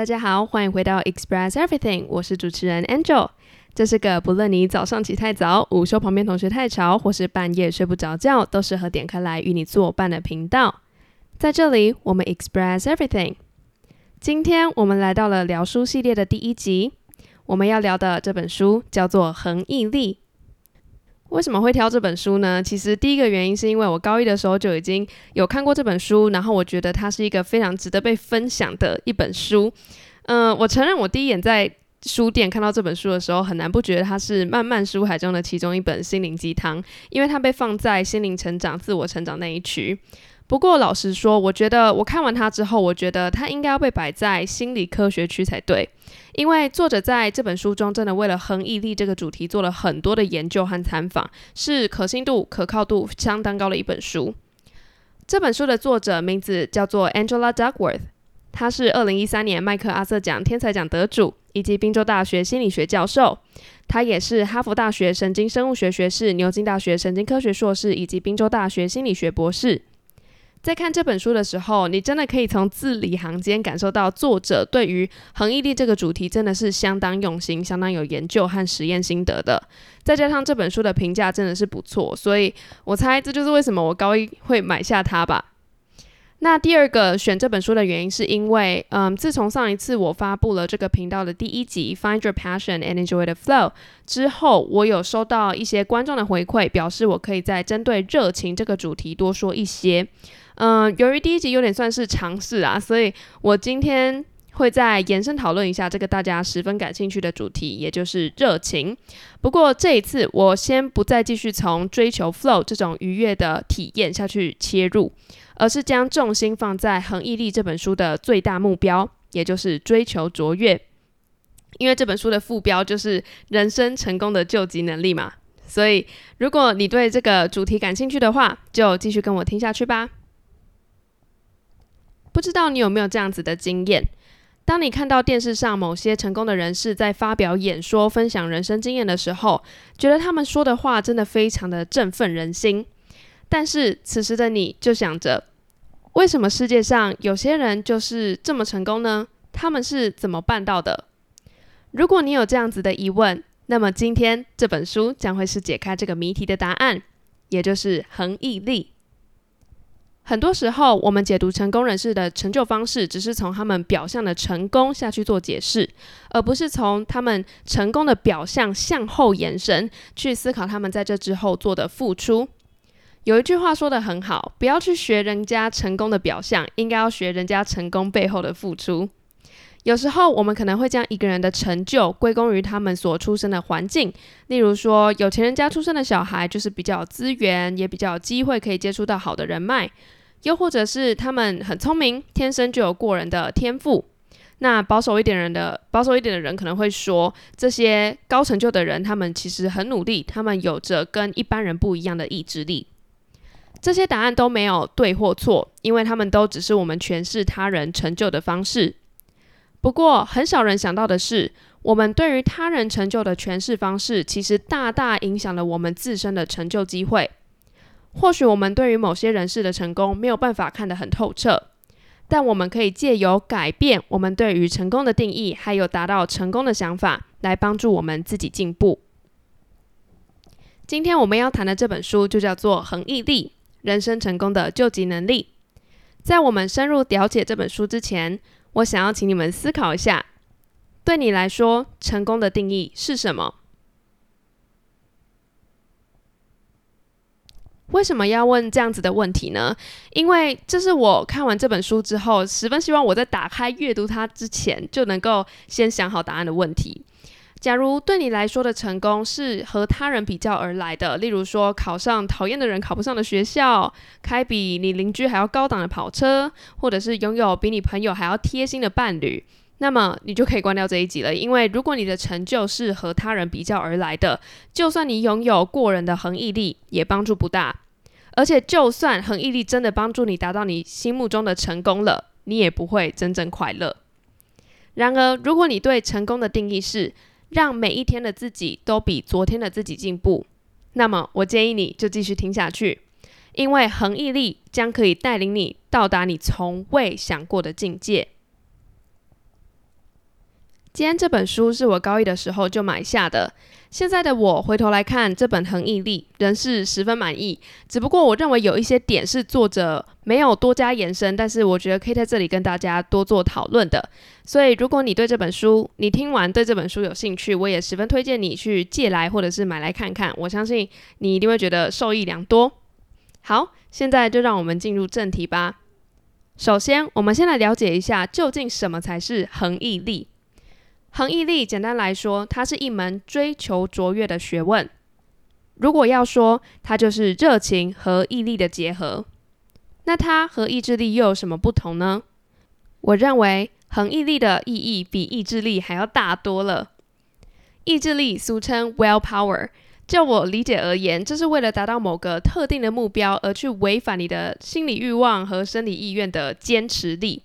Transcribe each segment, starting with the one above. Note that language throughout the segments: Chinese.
大家好，欢迎回到 Express Everything，我是主持人 Angel。这是个不论你早上起太早、午休旁边同学太吵，或是半夜睡不着觉，都适合点开来与你作伴的频道。在这里，我们 Express Everything。今天我们来到了聊书系列的第一集，我们要聊的这本书叫做《恒毅力》。为什么会挑这本书呢？其实第一个原因是因为我高一的时候就已经有看过这本书，然后我觉得它是一个非常值得被分享的一本书。嗯，我承认我第一眼在书店看到这本书的时候，很难不觉得它是漫漫书海中的其中一本心灵鸡汤，因为它被放在心灵成长、自我成长那一区。不过老实说，我觉得我看完它之后，我觉得它应该要被摆在心理科学区才对。因为作者在这本书中真的为了恒毅力这个主题做了很多的研究和参访，是可信度、可靠度相当高的一本书。这本书的作者名字叫做 Angela Duckworth，她是二零一三年麦克阿瑟奖天才奖得主，以及宾州大学心理学教授。他也是哈佛大学神经生物学学士、牛津大学神经科学硕士，以及宾州大学心理学博士。在看这本书的时候，你真的可以从字里行间感受到作者对于恒毅力这个主题真的是相当用心、相当有研究和实验心得的。再加上这本书的评价真的是不错，所以我猜这就是为什么我高一会买下它吧。那第二个选这本书的原因，是因为，嗯，自从上一次我发布了这个频道的第一集《Find Your Passion and Enjoy the Flow》之后，我有收到一些观众的回馈，表示我可以再针对热情这个主题多说一些。嗯，由于第一集有点算是尝试啊，所以我今天会再延伸讨论一下这个大家十分感兴趣的主题，也就是热情。不过这一次我先不再继续从追求 flow 这种愉悦的体验下去切入，而是将重心放在《恒毅力》这本书的最大目标，也就是追求卓越。因为这本书的副标就是人生成功的救急能力嘛，所以如果你对这个主题感兴趣的话，就继续跟我听下去吧。不知道你有没有这样子的经验？当你看到电视上某些成功的人士在发表演说、分享人生经验的时候，觉得他们说的话真的非常的振奋人心。但是此时的你就想着，为什么世界上有些人就是这么成功呢？他们是怎么办到的？如果你有这样子的疑问，那么今天这本书将会是解开这个谜题的答案，也就是恒毅力。很多时候，我们解读成功人士的成就方式，只是从他们表象的成功下去做解释，而不是从他们成功的表象向后延伸去思考他们在这之后做的付出。有一句话说的很好，不要去学人家成功的表象，应该要学人家成功背后的付出。有时候，我们可能会将一个人的成就归功于他们所出生的环境，例如说，有钱人家出生的小孩就是比较有资源，也比较有机会可以接触到好的人脉。又或者是他们很聪明，天生就有过人的天赋。那保守一点人的保守一点的人可能会说，这些高成就的人，他们其实很努力，他们有着跟一般人不一样的意志力。这些答案都没有对或错，因为他们都只是我们诠释他人成就的方式。不过，很少人想到的是，我们对于他人成就的诠释方式，其实大大影响了我们自身的成就机会。或许我们对于某些人士的成功没有办法看得很透彻，但我们可以借由改变我们对于成功的定义，还有达到成功的想法，来帮助我们自己进步。今天我们要谈的这本书就叫做《恒毅力：人生成功的救急能力》。在我们深入了解这本书之前，我想要请你们思考一下：对你来说，成功的定义是什么？为什么要问这样子的问题呢？因为这是我看完这本书之后，十分希望我在打开阅读它之前就能够先想好答案的问题。假如对你来说的成功是和他人比较而来的，例如说考上讨厌的人考不上的学校，开比你邻居还要高档的跑车，或者是拥有比你朋友还要贴心的伴侣。那么你就可以关掉这一集了，因为如果你的成就是和他人比较而来的，就算你拥有过人的恒毅力，也帮助不大。而且，就算恒毅力真的帮助你达到你心目中的成功了，你也不会真正快乐。然而，如果你对成功的定义是让每一天的自己都比昨天的自己进步，那么我建议你就继续听下去，因为恒毅力将可以带领你到达你从未想过的境界。今天这本书是我高一的时候就买下的。现在的我回头来看这本《恒毅力》，仍是十分满意。只不过我认为有一些点是作者没有多加延伸，但是我觉得可以在这里跟大家多做讨论的。所以如果你对这本书，你听完对这本书有兴趣，我也十分推荐你去借来或者是买来看看。我相信你一定会觉得受益良多。好，现在就让我们进入正题吧。首先，我们先来了解一下究竟什么才是恒毅力。恒毅力简单来说，它是一门追求卓越的学问。如果要说，它就是热情和毅力的结合。那它和意志力又有什么不同呢？我认为恒毅力的意义比意志力还要大多了。意志力俗称 will power，就我理解而言，这是为了达到某个特定的目标而去违反你的心理欲望和生理意愿的坚持力。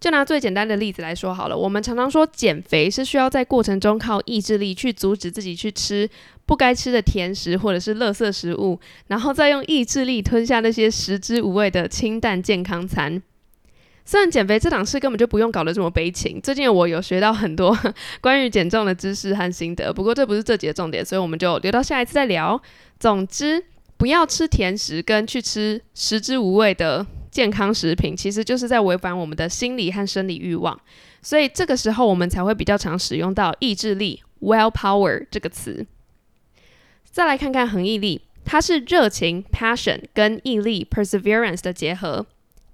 就拿最简单的例子来说好了，我们常常说减肥是需要在过程中靠意志力去阻止自己去吃不该吃的甜食或者是垃圾食物，然后再用意志力吞下那些食之无味的清淡健康餐。虽然减肥这档事根本就不用搞得这么悲情，最近我有学到很多关于减重的知识和心得，不过这不是这节重点，所以我们就留到下一次再聊。总之，不要吃甜食跟去吃食之无味的。健康食品其实就是在违反我们的心理和生理欲望，所以这个时候我们才会比较常使用到意志力 （will power） 这个词。再来看看恒毅力，它是热情 （passion） 跟毅力 （perseverance） 的结合。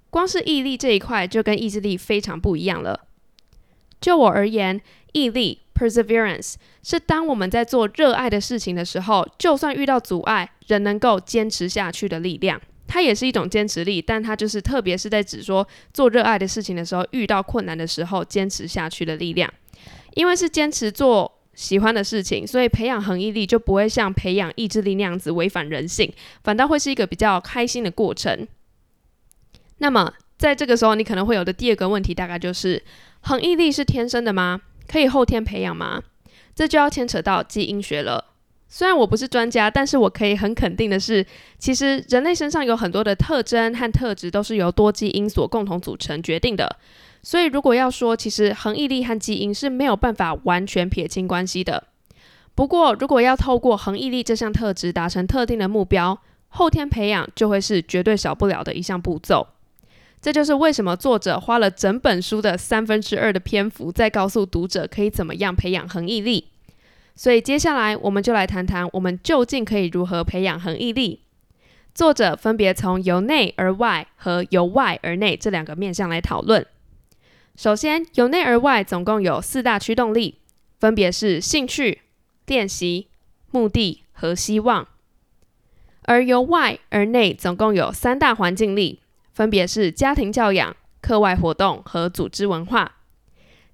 光是毅力这一块就跟意志力非常不一样了。就我而言，毅力 （perseverance） 是当我们在做热爱的事情的时候，就算遇到阻碍，仍能够坚持下去的力量。它也是一种坚持力，但它就是特别是在指说做热爱的事情的时候，遇到困难的时候坚持下去的力量。因为是坚持做喜欢的事情，所以培养恒毅力就不会像培养意志力那样子违反人性，反倒会是一个比较开心的过程。那么在这个时候，你可能会有的第二个问题，大概就是恒毅力是天生的吗？可以后天培养吗？这就要牵扯到基因学了。虽然我不是专家，但是我可以很肯定的是，其实人类身上有很多的特征和特质都是由多基因所共同组成决定的。所以如果要说，其实恒毅力和基因是没有办法完全撇清关系的。不过，如果要透过恒毅力这项特质达成特定的目标，后天培养就会是绝对少不了的一项步骤。这就是为什么作者花了整本书的三分之二的篇幅，在告诉读者可以怎么样培养恒毅力。所以接下来我们就来谈谈，我们究竟可以如何培养恒毅力。作者分别从由内而外和由外而内这两个面向来讨论。首先，由内而外总共有四大驱动力，分别是兴趣、练习、目的和希望；而由外而内总共有三大环境力，分别是家庭教养、课外活动和组织文化。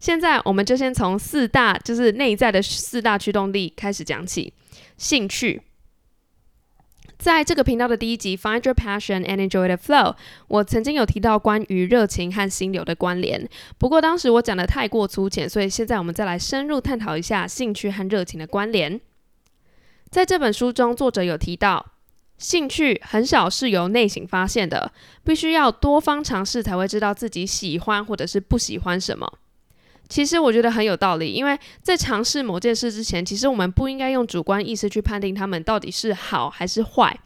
现在我们就先从四大，就是内在的四大驱动力开始讲起。兴趣，在这个频道的第一集《Find Your Passion and Enjoy the Flow》，我曾经有提到关于热情和心流的关联。不过当时我讲的太过粗浅，所以现在我们再来深入探讨一下兴趣和热情的关联。在这本书中，作者有提到，兴趣很少是由内省发现的，必须要多方尝试才会知道自己喜欢或者是不喜欢什么。其实我觉得很有道理，因为在尝试某件事之前，其实我们不应该用主观意识去判定他们到底是好还是坏。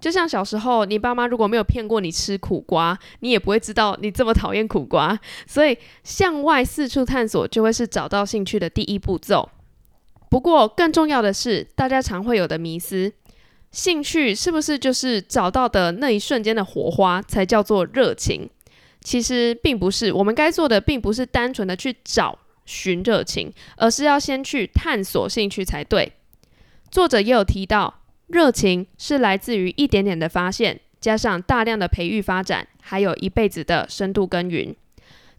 就像小时候，你爸妈如果没有骗过你吃苦瓜，你也不会知道你这么讨厌苦瓜。所以向外四处探索，就会是找到兴趣的第一步骤。不过更重要的是，大家常会有的迷思：兴趣是不是就是找到的那一瞬间的火花，才叫做热情？其实并不是，我们该做的并不是单纯的去找寻热情，而是要先去探索兴趣才对。作者也有提到，热情是来自于一点点的发现，加上大量的培育发展，还有一辈子的深度耕耘。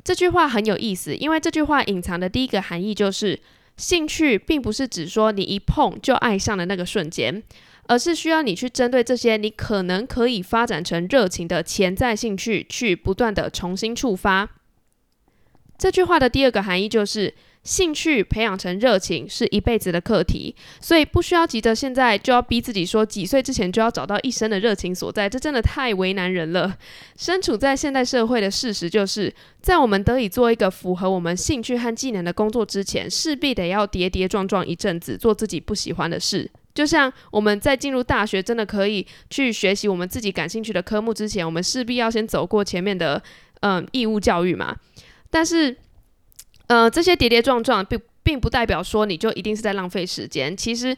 这句话很有意思，因为这句话隐藏的第一个含义就是，兴趣并不是指说你一碰就爱上的那个瞬间。而是需要你去针对这些你可能可以发展成热情的潜在兴趣，去不断的重新触发。这句话的第二个含义就是，兴趣培养成热情是一辈子的课题，所以不需要急着现在就要逼自己说几岁之前就要找到一生的热情所在，这真的太为难人了。身处在现代社会的事实就是，在我们得以做一个符合我们兴趣和技能的工作之前，势必得要跌跌撞撞一阵子，做自己不喜欢的事。就像我们在进入大学真的可以去学习我们自己感兴趣的科目之前，我们势必要先走过前面的嗯义务教育嘛。但是呃，这些跌跌撞撞并并不代表说你就一定是在浪费时间。其实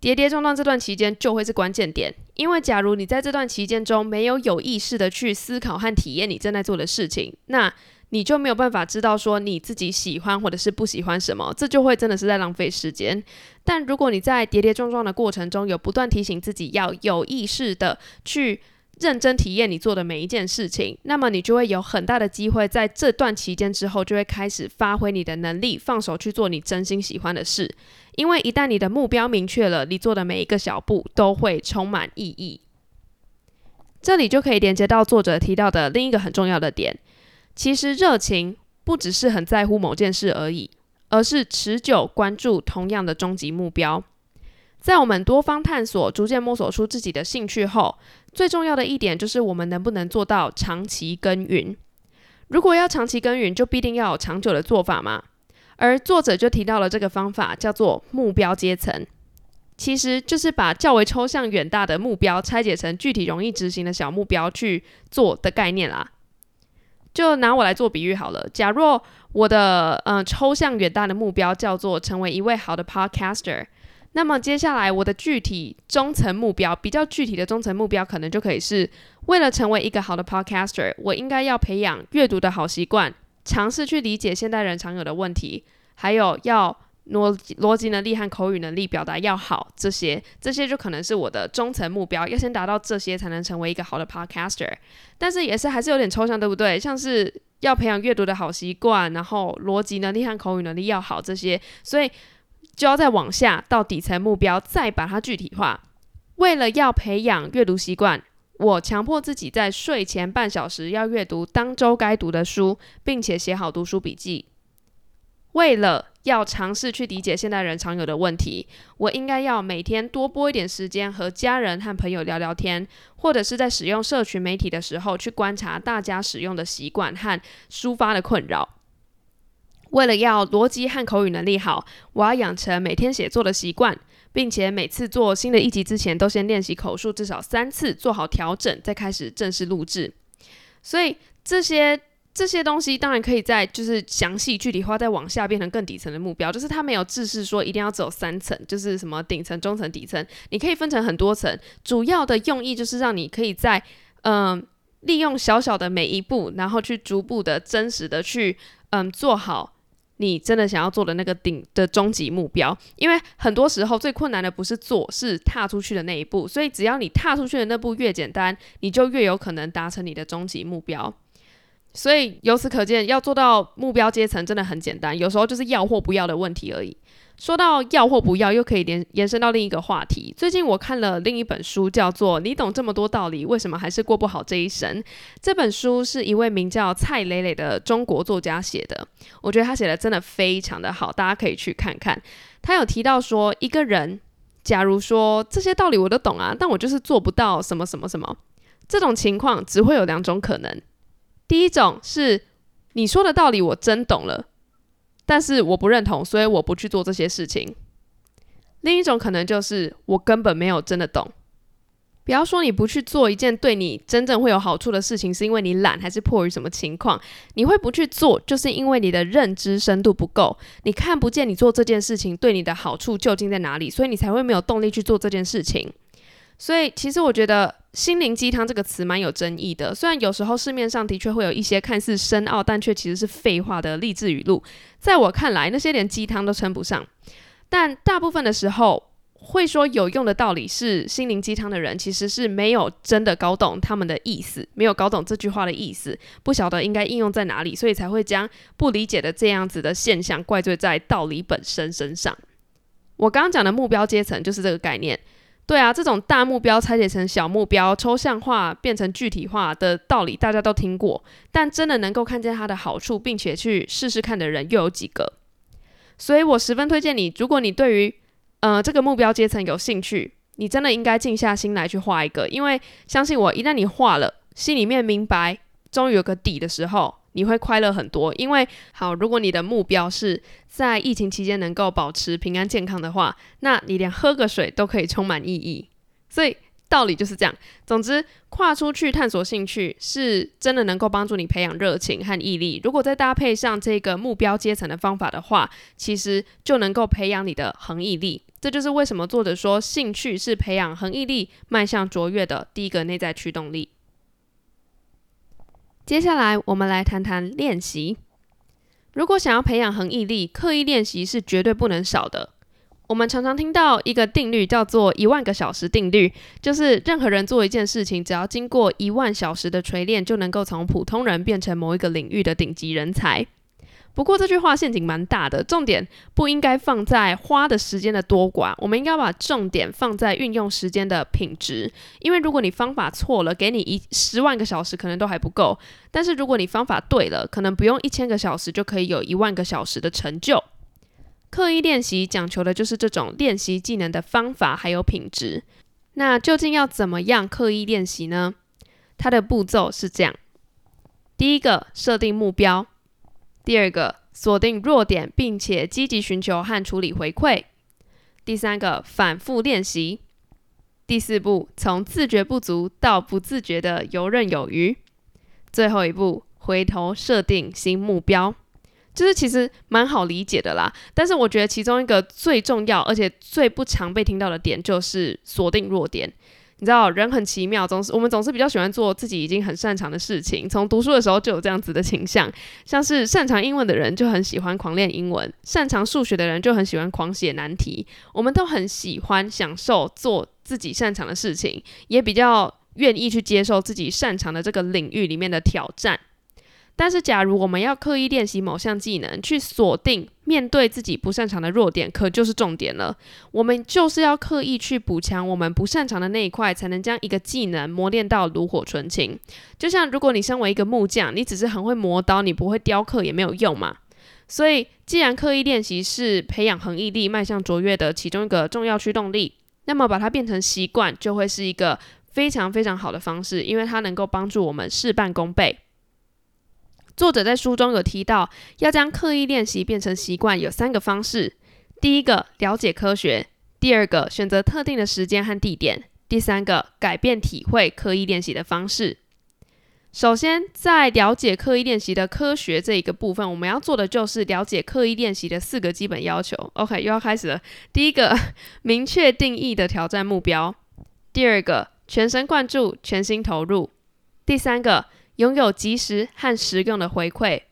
跌跌撞撞这段期间就会是关键点，因为假如你在这段期间中没有有意识的去思考和体验你正在做的事情，那你就没有办法知道说你自己喜欢或者是不喜欢什么，这就会真的是在浪费时间。但如果你在跌跌撞撞的过程中有不断提醒自己要有意识的去。认真体验你做的每一件事情，那么你就会有很大的机会，在这段期间之后，就会开始发挥你的能力，放手去做你真心喜欢的事。因为一旦你的目标明确了，你做的每一个小步都会充满意义。这里就可以连接到作者提到的另一个很重要的点：其实热情不只是很在乎某件事而已，而是持久关注同样的终极目标。在我们多方探索、逐渐摸索出自己的兴趣后，最重要的一点就是我们能不能做到长期耕耘。如果要长期耕耘，就必定要有长久的做法嘛。而作者就提到了这个方法，叫做目标阶层，其实就是把较为抽象远大的目标拆解成具体容易执行的小目标去做的概念啦。就拿我来做比喻好了，假若我的嗯抽象远大的目标叫做成为一位好的 podcaster。那么接下来，我的具体中层目标，比较具体的中层目标，可能就可以是为了成为一个好的 podcaster，我应该要培养阅读的好习惯，尝试去理解现代人常有的问题，还有要逻逻辑能力和口语能力表达要好，这些这些就可能是我的中层目标，要先达到这些才能成为一个好的 podcaster。但是也是还是有点抽象，对不对？像是要培养阅读的好习惯，然后逻辑能力和口语能力要好，这些，所以。就要再往下到底层目标，再把它具体化。为了要培养阅读习惯，我强迫自己在睡前半小时要阅读当周该读的书，并且写好读书笔记。为了要尝试去理解现代人常有的问题，我应该要每天多拨一点时间和家人和朋友聊聊天，或者是在使用社群媒体的时候去观察大家使用的习惯和抒发的困扰。为了要逻辑和口语能力好，我要养成每天写作的习惯，并且每次做新的一集之前，都先练习口述至少三次，做好调整，再开始正式录制。所以这些这些东西当然可以在就是详细具体化，再往下变成更底层的目标，就是它没有制式说一定要只有三层，就是什么顶层、中层、底层，你可以分成很多层。主要的用意就是让你可以在嗯利用小小的每一步，然后去逐步的真实的去嗯做好。你真的想要做的那个顶的终极目标，因为很多时候最困难的不是做，是踏出去的那一步。所以只要你踏出去的那步越简单，你就越有可能达成你的终极目标。所以由此可见，要做到目标阶层真的很简单，有时候就是要或不要的问题而已。说到要或不要，又可以连延伸到另一个话题。最近我看了另一本书，叫做《你懂这么多道理，为什么还是过不好这一生》。这本书是一位名叫蔡磊磊的中国作家写的，我觉得他写的真的非常的好，大家可以去看看。他有提到说，一个人假如说这些道理我都懂啊，但我就是做不到什么什么什么，这种情况只会有两种可能。第一种是你说的道理我真懂了。但是我不认同，所以我不去做这些事情。另一种可能就是我根本没有真的懂。不要说你不去做一件对你真正会有好处的事情，是因为你懒，还是迫于什么情况？你会不去做，就是因为你的认知深度不够，你看不见你做这件事情对你的好处究竟在哪里，所以你才会没有动力去做这件事情。所以，其实我觉得“心灵鸡汤”这个词蛮有争议的。虽然有时候市面上的确会有一些看似深奥，但却其实是废话的励志语录，在我看来，那些连鸡汤都称不上。但大部分的时候，会说有用的道理是心灵鸡汤的人，其实是没有真的搞懂他们的意思，没有搞懂这句话的意思，不晓得应该应用在哪里，所以才会将不理解的这样子的现象怪罪在道理本身身上。我刚刚讲的目标阶层就是这个概念。对啊，这种大目标拆解成小目标，抽象化变成具体化的道理，大家都听过。但真的能够看见它的好处，并且去试试看的人又有几个？所以我十分推荐你，如果你对于呃这个目标阶层有兴趣，你真的应该静下心来去画一个，因为相信我，一旦你画了，心里面明白，终于有个底的时候，你会快乐很多。因为好，如果你的目标是在疫情期间能够保持平安健康的话，那你连喝个水都可以充满意义。所以。道理就是这样。总之，跨出去探索兴趣，是真的能够帮助你培养热情和毅力。如果再搭配上这个目标阶层的方法的话，其实就能够培养你的恒毅力。这就是为什么作者说，兴趣是培养恒毅力、迈向卓越的第一个内在驱动力。接下来，我们来谈谈练习。如果想要培养恒毅力，刻意练习是绝对不能少的。我们常常听到一个定律，叫做一万个小时定律，就是任何人做一件事情，只要经过一万小时的锤炼，就能够从普通人变成某一个领域的顶级人才。不过这句话陷阱蛮大的，重点不应该放在花的时间的多寡，我们应该把重点放在运用时间的品质。因为如果你方法错了，给你一十万个小时可能都还不够；但是如果你方法对了，可能不用一千个小时就可以有一万个小时的成就。刻意练习讲求的就是这种练习技能的方法还有品质。那究竟要怎么样刻意练习呢？它的步骤是这样：第一个，设定目标；第二个，锁定弱点，并且积极寻求和处理回馈；第三个，反复练习；第四步，从自觉不足到不自觉的游刃有余；最后一步，回头设定新目标。就是其实蛮好理解的啦，但是我觉得其中一个最重要而且最不常被听到的点就是锁定弱点。你知道人很奇妙，总是我们总是比较喜欢做自己已经很擅长的事情。从读书的时候就有这样子的倾向，像是擅长英文的人就很喜欢狂练英文，擅长数学的人就很喜欢狂写难题。我们都很喜欢享受做自己擅长的事情，也比较愿意去接受自己擅长的这个领域里面的挑战。但是，假如我们要刻意练习某项技能，去锁定面对自己不擅长的弱点，可就是重点了。我们就是要刻意去补强我们不擅长的那一块，才能将一个技能磨练到炉火纯青。就像如果你身为一个木匠，你只是很会磨刀，你不会雕刻也没有用嘛。所以，既然刻意练习是培养恒毅力、迈向卓越的其中一个重要驱动力，那么把它变成习惯，就会是一个非常非常好的方式，因为它能够帮助我们事半功倍。作者在书中有提到，要将刻意练习变成习惯，有三个方式：第一个，了解科学；第二个，选择特定的时间和地点；第三个，改变体会刻意练习的方式。首先，在了解刻意练习的科学这一个部分，我们要做的就是了解刻意练习的四个基本要求。OK，又要开始了。第一个，明确定义的挑战目标；第二个，全神贯注、全心投入；第三个。拥有及时和实用的回馈。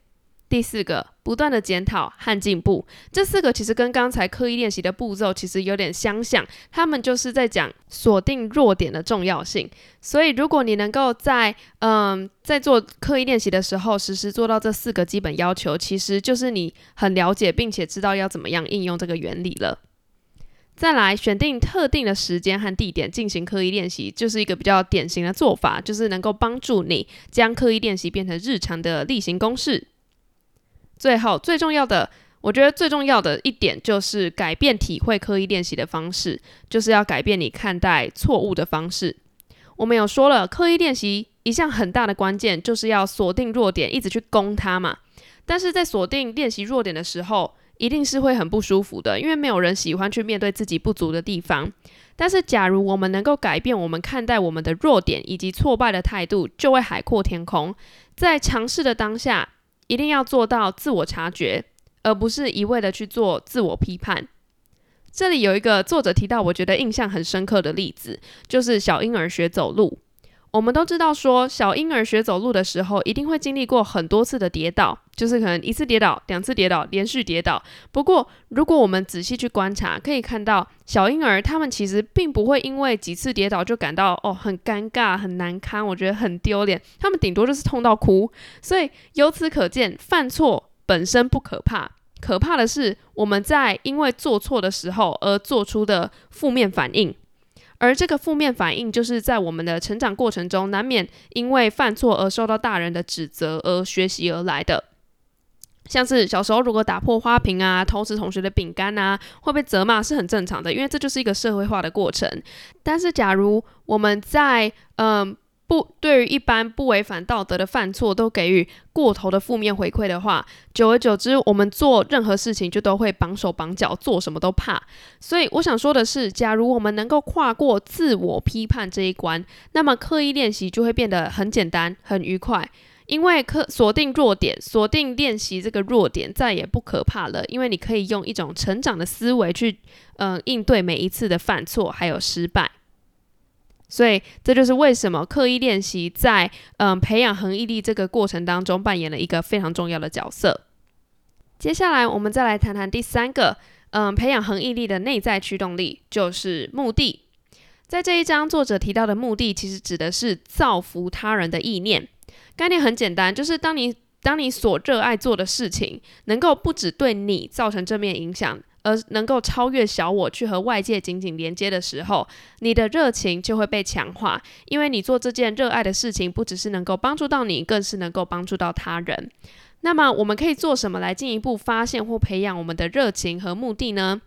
第四个，不断的检讨和进步。这四个其实跟刚才刻意练习的步骤其实有点相像，他们就是在讲锁定弱点的重要性。所以，如果你能够在嗯在做刻意练习的时候，实时做到这四个基本要求，其实就是你很了解并且知道要怎么样应用这个原理了。再来选定特定的时间和地点进行刻意练习，就是一个比较典型的做法，就是能够帮助你将刻意练习变成日常的例行公事。最后最重要的，我觉得最重要的一点就是改变体会刻意练习的方式，就是要改变你看待错误的方式。我们有说了，刻意练习一项很大的关键就是要锁定弱点，一直去攻它嘛。但是在锁定练习弱点的时候，一定是会很不舒服的，因为没有人喜欢去面对自己不足的地方。但是，假如我们能够改变我们看待我们的弱点以及挫败的态度，就会海阔天空。在尝试的当下，一定要做到自我察觉，而不是一味的去做自我批判。这里有一个作者提到，我觉得印象很深刻的例子，就是小婴儿学走路。我们都知道，说小婴儿学走路的时候，一定会经历过很多次的跌倒，就是可能一次跌倒、两次跌倒、连续跌倒。不过，如果我们仔细去观察，可以看到小婴儿他们其实并不会因为几次跌倒就感到哦很尴尬、很难堪，我觉得很丢脸。他们顶多就是痛到哭。所以由此可见，犯错本身不可怕，可怕的是我们在因为做错的时候而做出的负面反应。而这个负面反应，就是在我们的成长过程中，难免因为犯错而受到大人的指责而学习而来的。像是小时候如果打破花瓶啊、偷吃同学的饼干啊，会被责骂是很正常的，因为这就是一个社会化的过程。但是假如我们在嗯不对于一般不违反道德的犯错都给予过头的负面回馈的话，久而久之，我们做任何事情就都会绑手绑脚，做什么都怕。所以我想说的是，假如我们能够跨过自我批判这一关，那么刻意练习就会变得很简单、很愉快。因为可锁定弱点，锁定练习这个弱点，再也不可怕了。因为你可以用一种成长的思维去，嗯，应对每一次的犯错还有失败。所以这就是为什么刻意练习在嗯培养恒毅力这个过程当中扮演了一个非常重要的角色。接下来我们再来谈谈第三个，嗯，培养恒毅力的内在驱动力就是目的。在这一章，作者提到的目的其实指的是造福他人的意念。概念很简单，就是当你当你所热爱做的事情能够不只对你造成正面影响，而能够超越小我去和外界紧紧连接的时候，你的热情就会被强化。因为你做这件热爱的事情，不只是能够帮助到你，更是能够帮助到他人。那么，我们可以做什么来进一步发现或培养我们的热情和目的呢？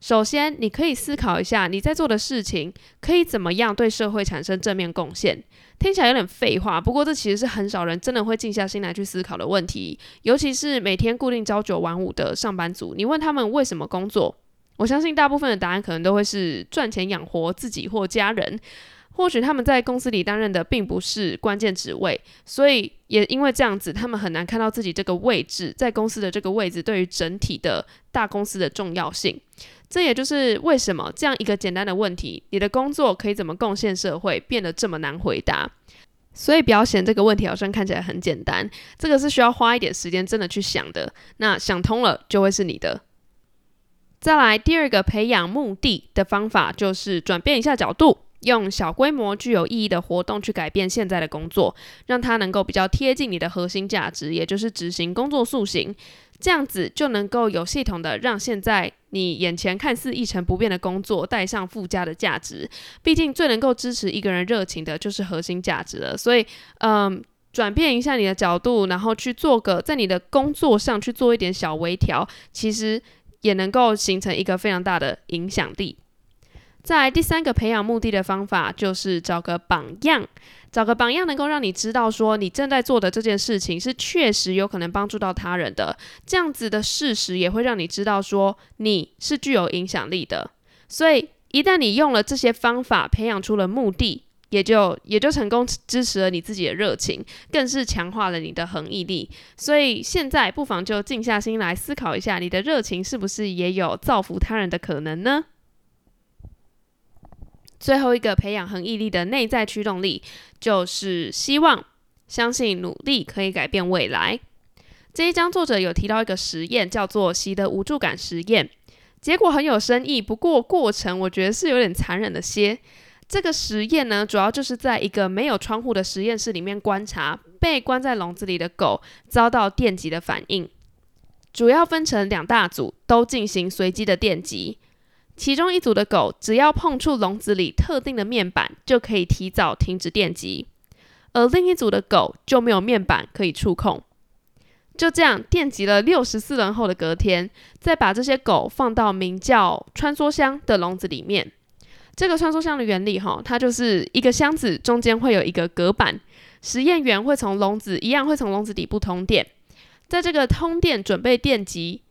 首先，你可以思考一下，你在做的事情可以怎么样对社会产生正面贡献。听起来有点废话，不过这其实是很少人真的会静下心来去思考的问题。尤其是每天固定朝九晚五的上班族，你问他们为什么工作，我相信大部分的答案可能都会是赚钱养活自己或家人。或许他们在公司里担任的并不是关键职位，所以也因为这样子，他们很难看到自己这个位置在公司的这个位置对于整体的大公司的重要性。这也就是为什么这样一个简单的问题，你的工作可以怎么贡献社会，变得这么难回答。所以不要嫌这个问题好像看起来很简单，这个是需要花一点时间真的去想的。那想通了就会是你的。再来第二个培养目的的方法，就是转变一下角度。用小规模具有意义的活动去改变现在的工作，让它能够比较贴近你的核心价值，也就是执行工作塑形，这样子就能够有系统的让现在你眼前看似一成不变的工作带上附加的价值。毕竟最能够支持一个人热情的就是核心价值了。所以，嗯，转变一下你的角度，然后去做个在你的工作上去做一点小微调，其实也能够形成一个非常大的影响力。在第三个培养目的的方法，就是找个榜样，找个榜样能够让你知道说你正在做的这件事情是确实有可能帮助到他人的，这样子的事实也会让你知道说你是具有影响力的。所以一旦你用了这些方法培养出了目的，也就也就成功支持了你自己的热情，更是强化了你的恒毅力。所以现在不妨就静下心来思考一下，你的热情是不是也有造福他人的可能呢？最后一个培养恒毅力的内在驱动力，就是希望相信努力可以改变未来。这一章作者有提到一个实验，叫做习得无助感实验，结果很有深意，不过过程我觉得是有点残忍的些。这个实验呢，主要就是在一个没有窗户的实验室里面观察被关在笼子里的狗遭到电击的反应，主要分成两大组，都进行随机的电击。其中一组的狗只要碰触笼子里特定的面板，就可以提早停止电击；而另一组的狗就没有面板可以触控。就这样电击了六十四轮后的隔天，再把这些狗放到名叫“穿梭箱”的笼子里面。这个穿梭箱的原理，哈，它就是一个箱子中间会有一个隔板，实验员会从笼子一样会从笼子底部通电，在这个通电准备电击。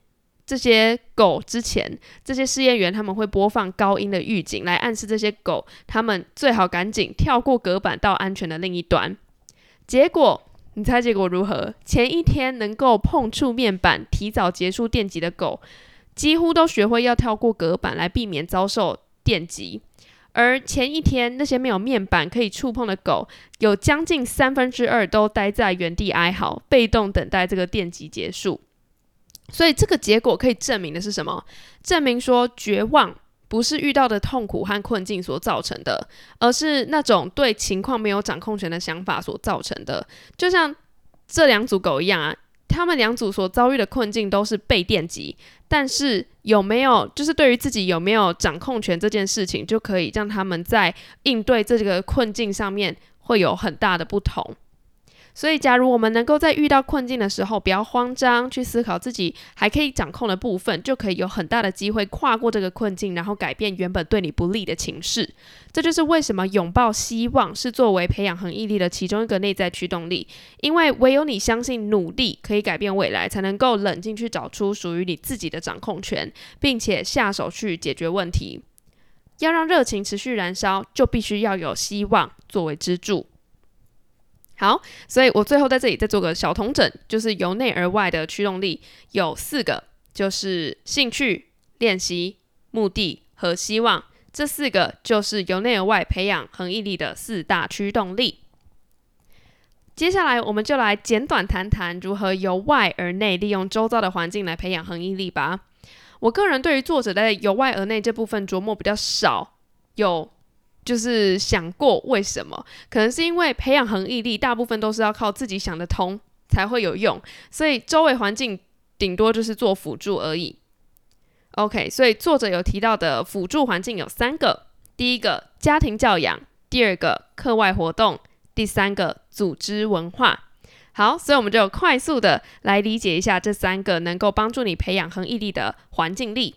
这些狗之前，这些试验员他们会播放高音的预警，来暗示这些狗，他们最好赶紧跳过隔板到安全的另一端。结果，你猜结果如何？前一天能够碰触面板、提早结束电击的狗，几乎都学会要跳过隔板来避免遭受电击；而前一天那些没有面板可以触碰的狗，有将近三分之二都待在原地哀嚎，被动等待这个电击结束。所以这个结果可以证明的是什么？证明说绝望不是遇到的痛苦和困境所造成的，而是那种对情况没有掌控权的想法所造成的。就像这两组狗一样啊，他们两组所遭遇的困境都是被电击，但是有没有就是对于自己有没有掌控权这件事情，就可以让他们在应对这个困境上面会有很大的不同。所以，假如我们能够在遇到困境的时候不要慌张，去思考自己还可以掌控的部分，就可以有很大的机会跨过这个困境，然后改变原本对你不利的情势。这就是为什么拥抱希望是作为培养恒毅力的其中一个内在驱动力。因为唯有你相信努力可以改变未来，才能够冷静去找出属于你自己的掌控权，并且下手去解决问题。要让热情持续燃烧，就必须要有希望作为支柱。好，所以我最后在这里再做个小统整，就是由内而外的驱动力有四个，就是兴趣、练习、目的和希望。这四个就是由内而外培养恒毅力的四大驱动力。接下来，我们就来简短谈谈如何由外而内利用周遭的环境来培养恒毅力吧。我个人对于作者在由外而内这部分琢磨比较少，有。就是想过为什么？可能是因为培养恒毅力，大部分都是要靠自己想得通才会有用，所以周围环境顶多就是做辅助而已。OK，所以作者有提到的辅助环境有三个：第一个家庭教养，第二个课外活动，第三个组织文化。好，所以我们就快速的来理解一下这三个能够帮助你培养恒毅力的环境力。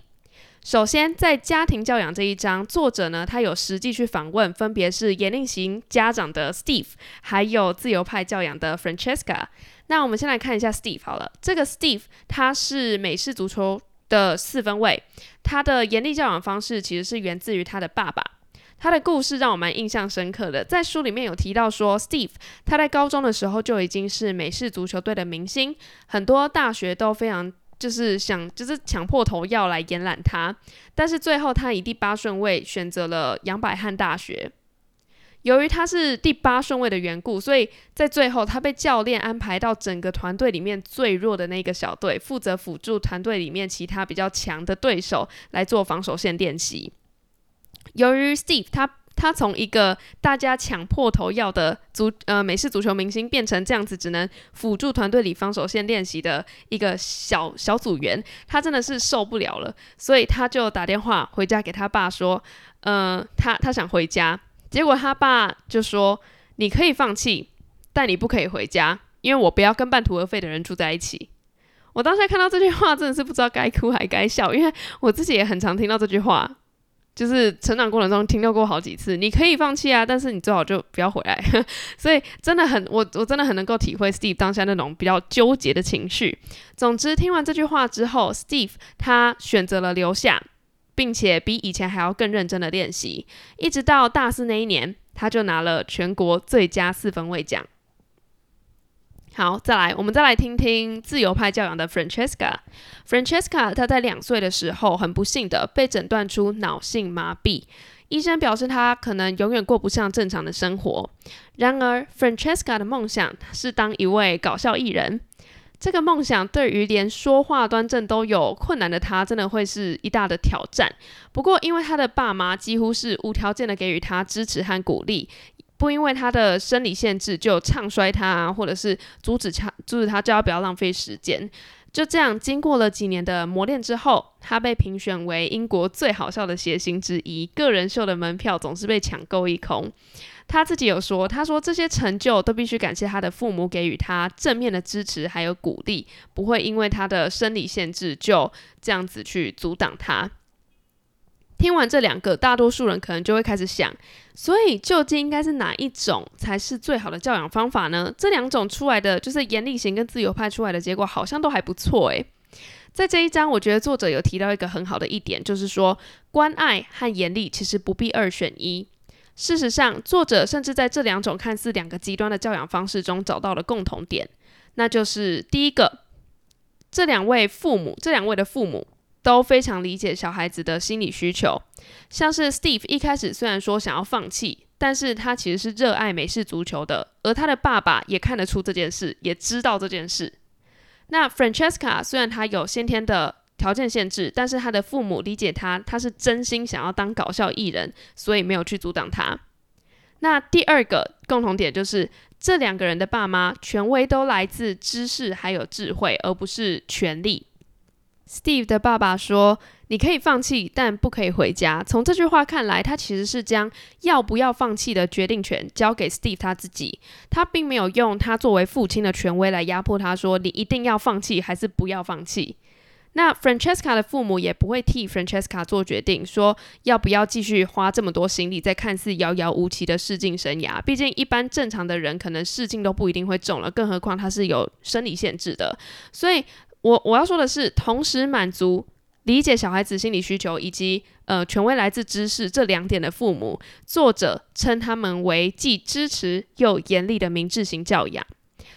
首先，在家庭教养这一章，作者呢，他有实际去访问，分别是严厉型家长的 Steve，还有自由派教养的 Francesca。那我们先来看一下 Steve 好了，这个 Steve 他是美式足球的四分卫，他的严厉教养方式其实是源自于他的爸爸。他的故事让我蛮印象深刻的，在书里面有提到说，Steve 他在高中的时候就已经是美式足球队的明星，很多大学都非常。就是想，就是抢破头要来延揽他，但是最后他以第八顺位选择了杨百翰大学。由于他是第八顺位的缘故，所以在最后他被教练安排到整个团队里面最弱的那个小队，负责辅助团队里面其他比较强的对手来做防守线练习。由于 Steve 他。他从一个大家抢破头要的足呃美式足球明星，变成这样子只能辅助团队里防守线练习的一个小小组员，他真的是受不了了，所以他就打电话回家给他爸说，呃，他他想回家，结果他爸就说，你可以放弃，但你不可以回家，因为我不要跟半途而废的人住在一起。我当时看到这句话，真的是不知道该哭还该笑，因为我自己也很常听到这句话。就是成长过程中听到过好几次，你可以放弃啊，但是你最好就不要回来。所以真的很，我我真的很能够体会 Steve 当下那种比较纠结的情绪。总之，听完这句话之后，Steve 他选择了留下，并且比以前还要更认真的练习，一直到大四那一年，他就拿了全国最佳四分位奖。好，再来，我们再来听听自由派教养的 Francesca。Francesca，她在两岁的时候，很不幸的被诊断出脑性麻痹，医生表示她可能永远过不上正常的生活。然而，Francesca 的梦想是当一位搞笑艺人。这个梦想对于连说话端正都有困难的她，真的会是一大的挑战。不过，因为她的爸妈几乎是无条件的给予她支持和鼓励。不因为他的生理限制就唱衰他，或者是阻止他，阻止他叫他不要浪费时间。就这样，经过了几年的磨练之后，他被评选为英国最好笑的谐星之一。个人秀的门票总是被抢购一空。他自己有说，他说这些成就都必须感谢他的父母给予他正面的支持还有鼓励，不会因为他的生理限制就这样子去阻挡他。听完这两个，大多数人可能就会开始想，所以究竟应该是哪一种才是最好的教养方法呢？这两种出来的，就是严厉型跟自由派出来的结果，好像都还不错诶。在这一章，我觉得作者有提到一个很好的一点，就是说关爱和严厉其实不必二选一。事实上，作者甚至在这两种看似两个极端的教养方式中找到了共同点，那就是第一个，这两位父母，这两位的父母。都非常理解小孩子的心理需求，像是 Steve 一开始虽然说想要放弃，但是他其实是热爱美式足球的，而他的爸爸也看得出这件事，也知道这件事。那 Francesca 虽然他有先天的条件限制，但是他的父母理解他，他是真心想要当搞笑艺人，所以没有去阻挡他。那第二个共同点就是这两个人的爸妈权威都来自知识还有智慧，而不是权力。Steve 的爸爸说：“你可以放弃，但不可以回家。从这句话看来，他其实是将要不要放弃的决定权交给 Steve 他自己。他并没有用他作为父亲的权威来压迫他，说你一定要放弃还是不要放弃。那 Francesca 的父母也不会替 Francesca 做决定，说要不要继续花这么多心力在看似遥遥无期的试镜生涯。毕竟一般正常的人可能试镜都不一定会中了，更何况他是有生理限制的。所以，我我要说的是，同时满足。理解小孩子心理需求以及呃权威来自知识这两点的父母，作者称他们为既支持又严厉的明智型教养。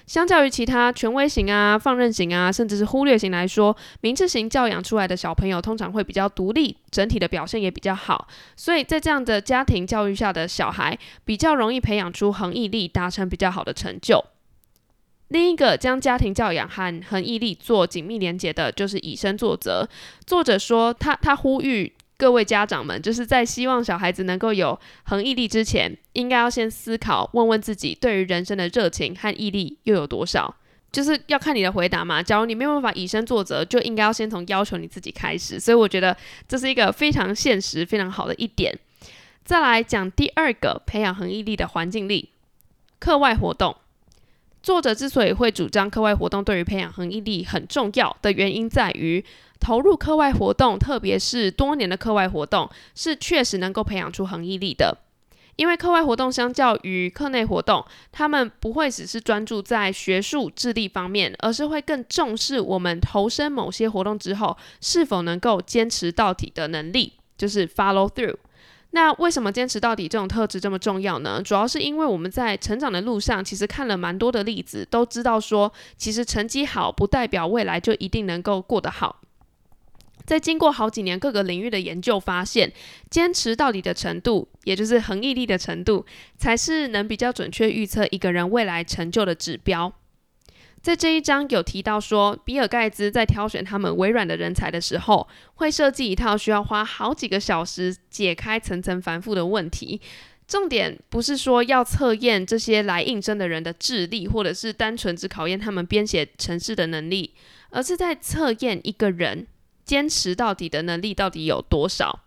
相较于其他权威型啊、放任型啊，甚至是忽略型来说，明智型教养出来的小朋友通常会比较独立，整体的表现也比较好。所以在这样的家庭教育下的小孩，比较容易培养出恒毅力，达成比较好的成就。另一个将家庭教养和恒毅力做紧密连结的，就是以身作则。作者说，他他呼吁各位家长们，就是在希望小孩子能够有恒毅力之前，应该要先思考，问问自己对于人生的热情和毅力又有多少，就是要看你的回答嘛。假如你没有办法以身作则，就应该要先从要求你自己开始。所以我觉得这是一个非常现实、非常好的一点。再来讲第二个培养恒毅力的环境力，课外活动。作者之所以会主张课外活动对于培养恒毅力很重要的原因，在于投入课外活动，特别是多年的课外活动，是确实能够培养出恒毅力的。因为课外活动相较于课内活动，他们不会只是专注在学术智力方面，而是会更重视我们投身某些活动之后，是否能够坚持到底的能力，就是 follow through。那为什么坚持到底这种特质这么重要呢？主要是因为我们在成长的路上，其实看了蛮多的例子，都知道说，其实成绩好不代表未来就一定能够过得好。在经过好几年各个领域的研究发现，坚持到底的程度，也就是恒毅力的程度，才是能比较准确预测一个人未来成就的指标。在这一章有提到说，比尔盖茨在挑选他们微软的人才的时候，会设计一套需要花好几个小时解开层层繁复的问题。重点不是说要测验这些来应征的人的智力，或者是单纯只考验他们编写程式的能力，而是在测验一个人坚持到底的能力到底有多少。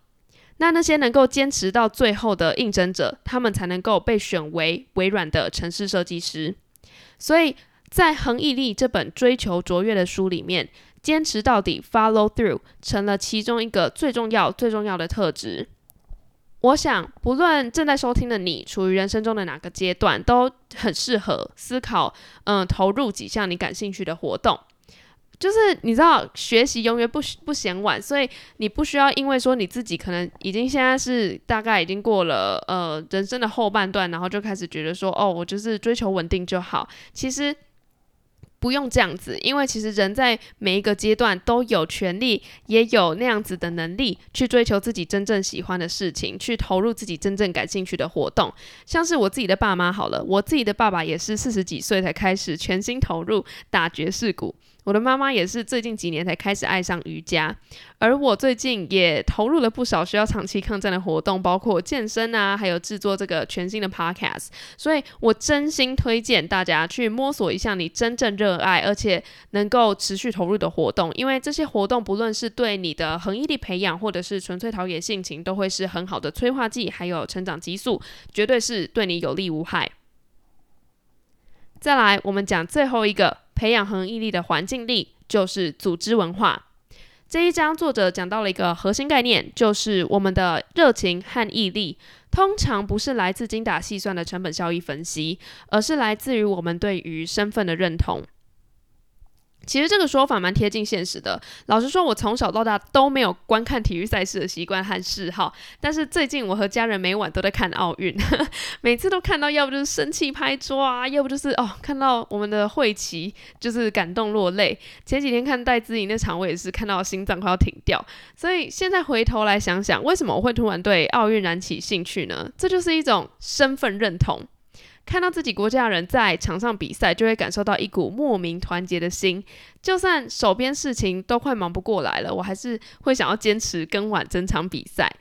那那些能够坚持到最后的应征者，他们才能够被选为微软的城市设计师。所以。在《恒毅力》这本追求卓越的书里面，坚持到底 （follow through） 成了其中一个最重要、最重要的特质。我想，不论正在收听的你处于人生中的哪个阶段，都很适合思考，嗯，投入几项你感兴趣的活动。就是你知道，学习永远不不嫌晚，所以你不需要因为说你自己可能已经现在是大概已经过了呃人生的后半段，然后就开始觉得说，哦，我就是追求稳定就好。其实。不用这样子，因为其实人在每一个阶段都有权利，也有那样子的能力去追求自己真正喜欢的事情，去投入自己真正感兴趣的活动。像是我自己的爸妈好了，我自己的爸爸也是四十几岁才开始全心投入打爵士鼓。我的妈妈也是最近几年才开始爱上瑜伽，而我最近也投入了不少需要长期抗战的活动，包括健身啊，还有制作这个全新的 podcast。所以我真心推荐大家去摸索一下你真正热爱而且能够持续投入的活动，因为这些活动不论是对你的恒毅力培养，或者是纯粹陶冶性情，都会是很好的催化剂，还有成长激素，绝对是对你有利无害。再来，我们讲最后一个。培养恒毅力的环境力就是组织文化。这一章作者讲到了一个核心概念，就是我们的热情和毅力通常不是来自精打细算的成本效益分析，而是来自于我们对于身份的认同。其实这个说法蛮贴近现实的。老实说，我从小到大都没有观看体育赛事的习惯和嗜好。但是最近，我和家人每晚都在看奥运，每次都看到，要不就是生气拍桌啊，要不就是哦，看到我们的会旗就是感动落泪。前几天看戴资颖那场，我也是看到心脏快要停掉。所以现在回头来想想，为什么我会突然对奥运燃起兴趣呢？这就是一种身份认同。看到自己国家的人在场上比赛，就会感受到一股莫名团结的心。就算手边事情都快忙不过来了，我还是会想要坚持跟完整场比赛。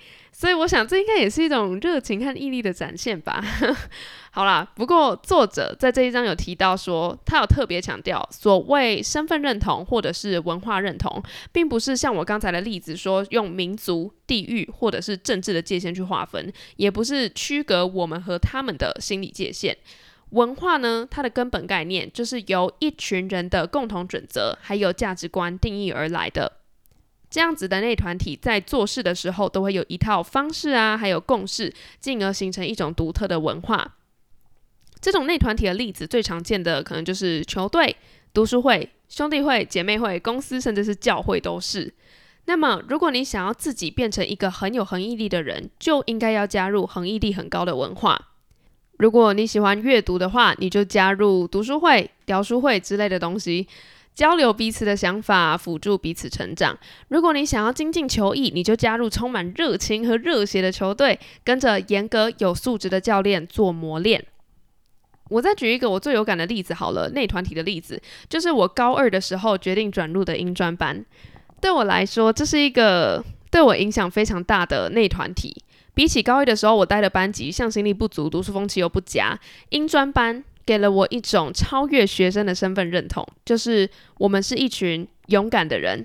所以我想这应该也是一种热情和毅力的展现吧。好啦，不过作者在这一章有提到说，他有特别强调，所谓身份认同或者是文化认同，并不是像我刚才的例子说用民族、地域或者是政治的界限去划分，也不是区隔我们和他们的心理界限。文化呢，它的根本概念就是由一群人的共同准则还有价值观定义而来的。这样子的内团体在做事的时候，都会有一套方式啊，还有共识，进而形成一种独特的文化。这种内团体的例子最常见的，可能就是球队、读书会、兄弟会、姐妹会、公司，甚至是教会都是。那么，如果你想要自己变成一个很有恒毅力的人，就应该要加入恒毅力很高的文化。如果你喜欢阅读的话，你就加入读书会、聊书会之类的东西，交流彼此的想法，辅助彼此成长。如果你想要精进球艺，你就加入充满热情和热血的球队，跟着严格有素质的教练做磨练。我再举一个我最有感的例子好了，内团体的例子，就是我高二的时候决定转入的英专班。对我来说，这是一个对我影响非常大的内团体。比起高一的时候我待的班级向心力不足，读书风气又不佳，英专班给了我一种超越学生的身份认同，就是我们是一群勇敢的人。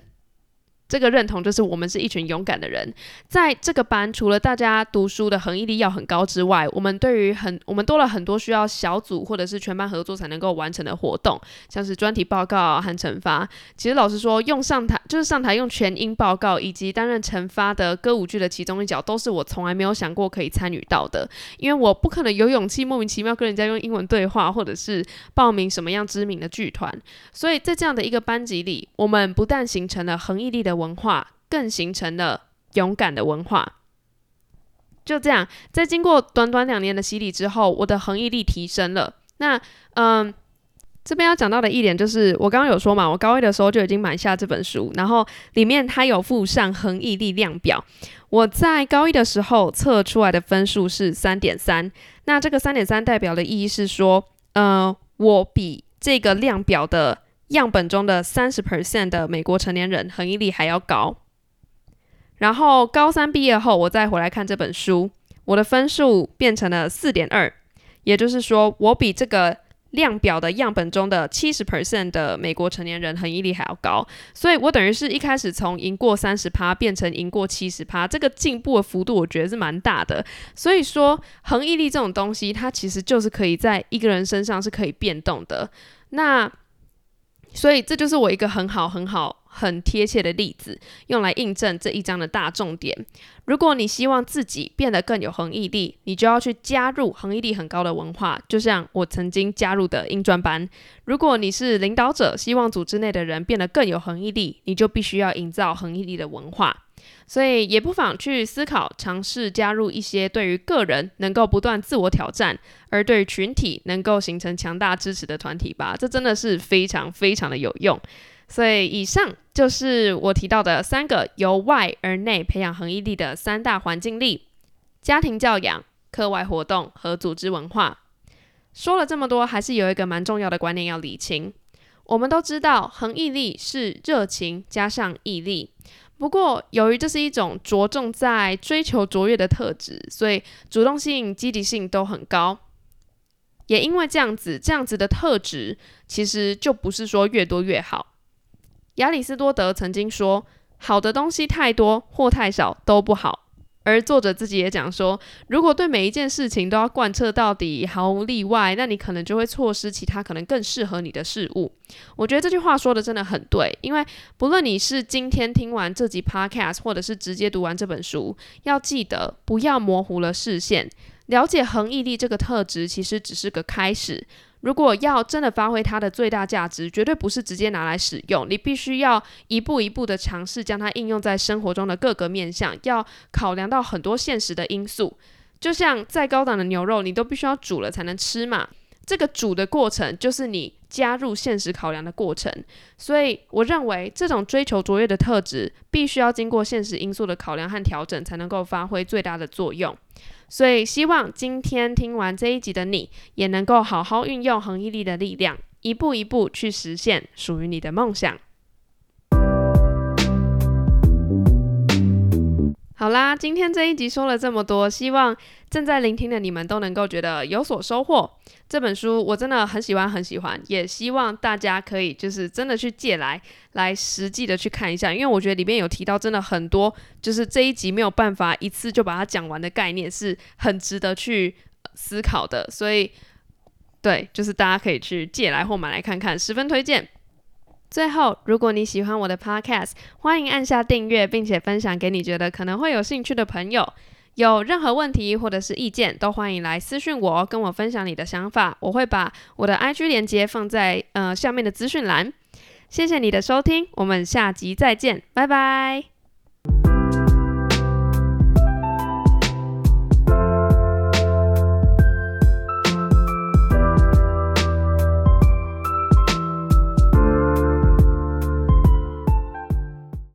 这个认同就是我们是一群勇敢的人，在这个班，除了大家读书的恒毅力要很高之外，我们对于很我们多了很多需要小组或者是全班合作才能够完成的活动，像是专题报告和惩罚。其实老实说，用上台就是上台用全英报告，以及担任惩罚的歌舞剧的其中一角，都是我从来没有想过可以参与到的，因为我不可能有勇气莫名其妙跟人家用英文对话，或者是报名什么样知名的剧团。所以在这样的一个班级里，我们不但形成了恒毅力的。文化更形成了勇敢的文化。就这样，在经过短短两年的洗礼之后，我的恒毅力提升了。那，嗯，这边要讲到的一点就是，我刚刚有说嘛，我高一的时候就已经买下这本书，然后里面它有附上恒毅力量表。我在高一的时候测出来的分数是三点三。那这个三点三代表的意义是说，呃，我比这个量表的。样本中的三十 percent 的美国成年人恒毅力还要高。然后高三毕业后，我再回来看这本书，我的分数变成了四点二，也就是说，我比这个量表的样本中的七十 percent 的美国成年人恒毅力还要高。所以我等于是一开始从赢过三十趴变成赢过七十趴，这个进步的幅度我觉得是蛮大的。所以说，恒毅力这种东西，它其实就是可以在一个人身上是可以变动的。那所以这就是我一个很好、很好、很贴切的例子，用来印证这一章的大重点。如果你希望自己变得更有恒毅力，你就要去加入恒毅力很高的文化，就像我曾经加入的英专班。如果你是领导者，希望组织内的人变得更有恒毅力，你就必须要营造恒毅力的文化。所以也不妨去思考，尝试加入一些对于个人能够不断自我挑战，而对于群体能够形成强大支持的团体吧。这真的是非常非常的有用。所以以上就是我提到的三个由外而内培养恒毅力的三大环境力：家庭教养、课外活动和组织文化。说了这么多，还是有一个蛮重要的观念要理清。我们都知道，恒毅力是热情加上毅力。不过，由于这是一种着重在追求卓越的特质，所以主动性、积极性都很高。也因为这样子，这样子的特质其实就不是说越多越好。亚里士多德曾经说：“好的东西太多或太少都不好。”而作者自己也讲说，如果对每一件事情都要贯彻到底，毫无例外，那你可能就会错失其他可能更适合你的事物。我觉得这句话说的真的很对，因为不论你是今天听完这集 podcast，或者是直接读完这本书，要记得不要模糊了视线。了解恒毅力这个特质，其实只是个开始。如果要真的发挥它的最大价值，绝对不是直接拿来使用，你必须要一步一步的尝试将它应用在生活中的各个面向，要考量到很多现实的因素。就像再高档的牛肉，你都必须要煮了才能吃嘛。这个主的过程就是你加入现实考量的过程。所以我认为这种追求卓越的特质，必须要经过现实因素的考量和调整，才能够发挥最大的作用。所以，希望今天听完这一集的你，也能够好好运用恒毅力的力量，一步一步去实现属于你的梦想。好啦，今天这一集说了这么多，希望正在聆听的你们都能够觉得有所收获。这本书我真的很喜欢，很喜欢，也希望大家可以就是真的去借来，来实际的去看一下，因为我觉得里面有提到真的很多，就是这一集没有办法一次就把它讲完的概念，是很值得去思考的。所以，对，就是大家可以去借来或买来看看，十分推荐。最后，如果你喜欢我的 Podcast，欢迎按下订阅，并且分享给你觉得可能会有兴趣的朋友。有任何问题或者是意见，都欢迎来私讯我，跟我分享你的想法。我会把我的 IG 连接放在呃下面的资讯栏。谢谢你的收听，我们下集再见，拜拜。